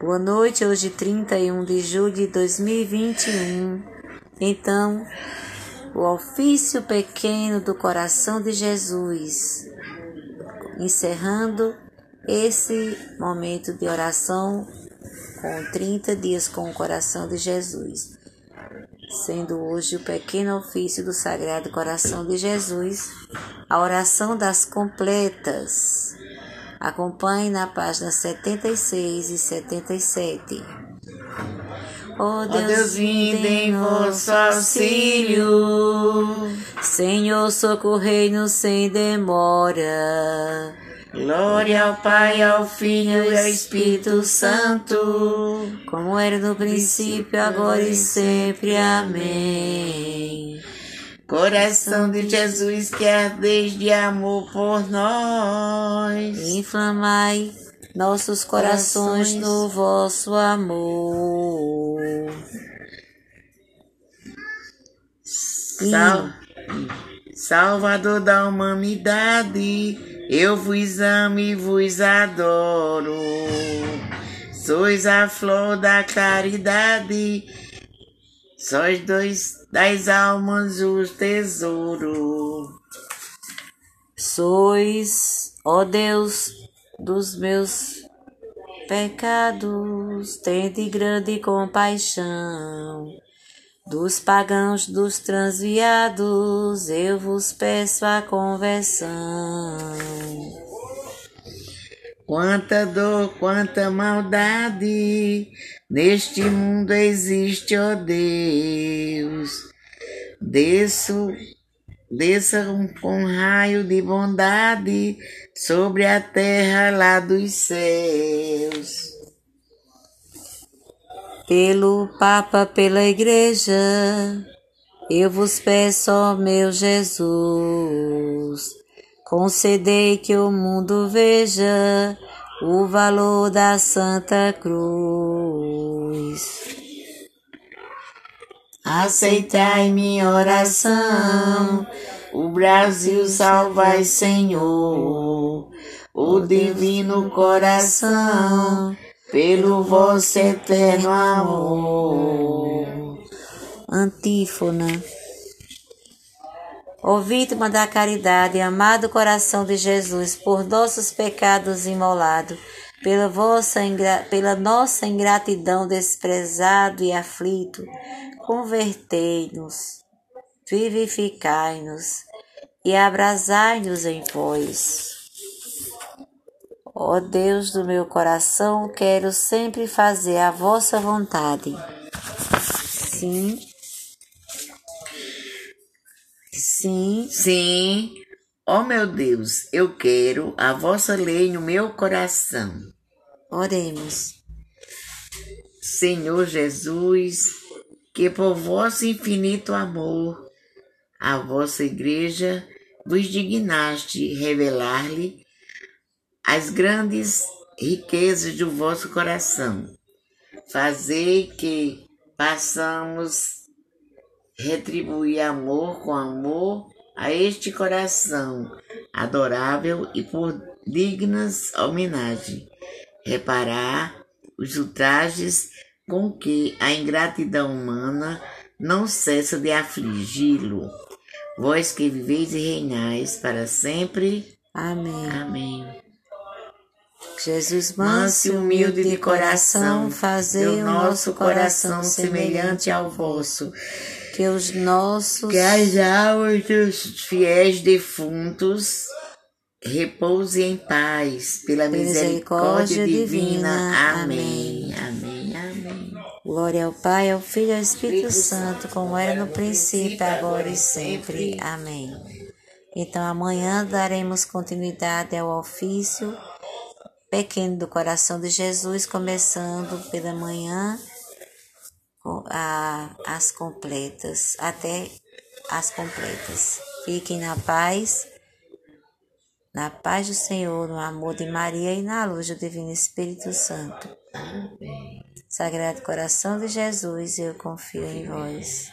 Boa noite, hoje 31 de julho de 2021. Então, o ofício pequeno do coração de Jesus, encerrando esse momento de oração com 30 dias com o coração de Jesus, sendo hoje o pequeno ofício do Sagrado Coração de Jesus, a oração das completas. Acompanhe na página 76 e 77. Ó oh Deus, oh Deus vinda em vosso auxílio, Senhor, socorrei-nos sem demora. Glória ao Pai, ao Filho e ao Espírito Santo, como era no princípio, agora e sempre. Amém. Coração de Jesus que ardeis de amor por nós. Inflamai nossos corações, corações no vosso amor. Sal Salvador da humanidade, eu vos amo e vos adoro. Sois a flor da caridade Sois dois das almas os tesouros. Sois, ó Deus, dos meus pecados, tende grande compaixão. Dos pagãos, dos transviados, eu vos peço a conversão. Quanta dor, quanta maldade neste mundo existe, ó Deus. Desço, desça com um raio de bondade sobre a terra lá dos céus. Pelo Papa, pela Igreja, eu vos peço, ó meu Jesus Concedei que o mundo veja o valor da Santa Cruz. Aceitai minha oração, o Brasil salvai, Senhor, o divino coração, pelo vosso eterno amor. Antífona. Ó vítima da caridade, amado coração de Jesus, por nossos pecados imolado, pela, vossa, pela nossa ingratidão desprezado e aflito, convertei-nos, vivificai-nos e abrasai-nos em vós. Ó Deus do meu coração, quero sempre fazer a vossa vontade. Sim, Sim. Sim. Ó oh, meu Deus, eu quero a vossa lei no meu coração. Oremos. Senhor Jesus, que por vosso infinito amor, a vossa igreja vos dignaste revelar-lhe as grandes riquezas do vosso coração. Fazei que passamos retribuir amor com amor a este coração adorável e por dignas homenagem, reparar os ultrajes com que a ingratidão humana não cessa de afligi-lo. Vós que viveis e reinais para sempre. Amém. Amém. Jesus manso e humilde de coração, fazei o nosso coração semelhante ao vosso que os nossos. Almas dos fiéis defuntos repousem em paz, pela misericórdia, misericórdia divina. divina. Amém. Amém. Amém. Glória ao Pai, ao Filho e ao Espírito, Espírito Santo, como era no princípio, agora e sempre. Amém. Então amanhã daremos continuidade ao ofício pequeno do coração de Jesus, começando pela manhã a, as completas, até as completas. Fiquem na paz, na paz do Senhor, no amor de Maria e na luz do Divino Espírito Santo. Amém. Sagrado coração de Jesus, eu confio em vós.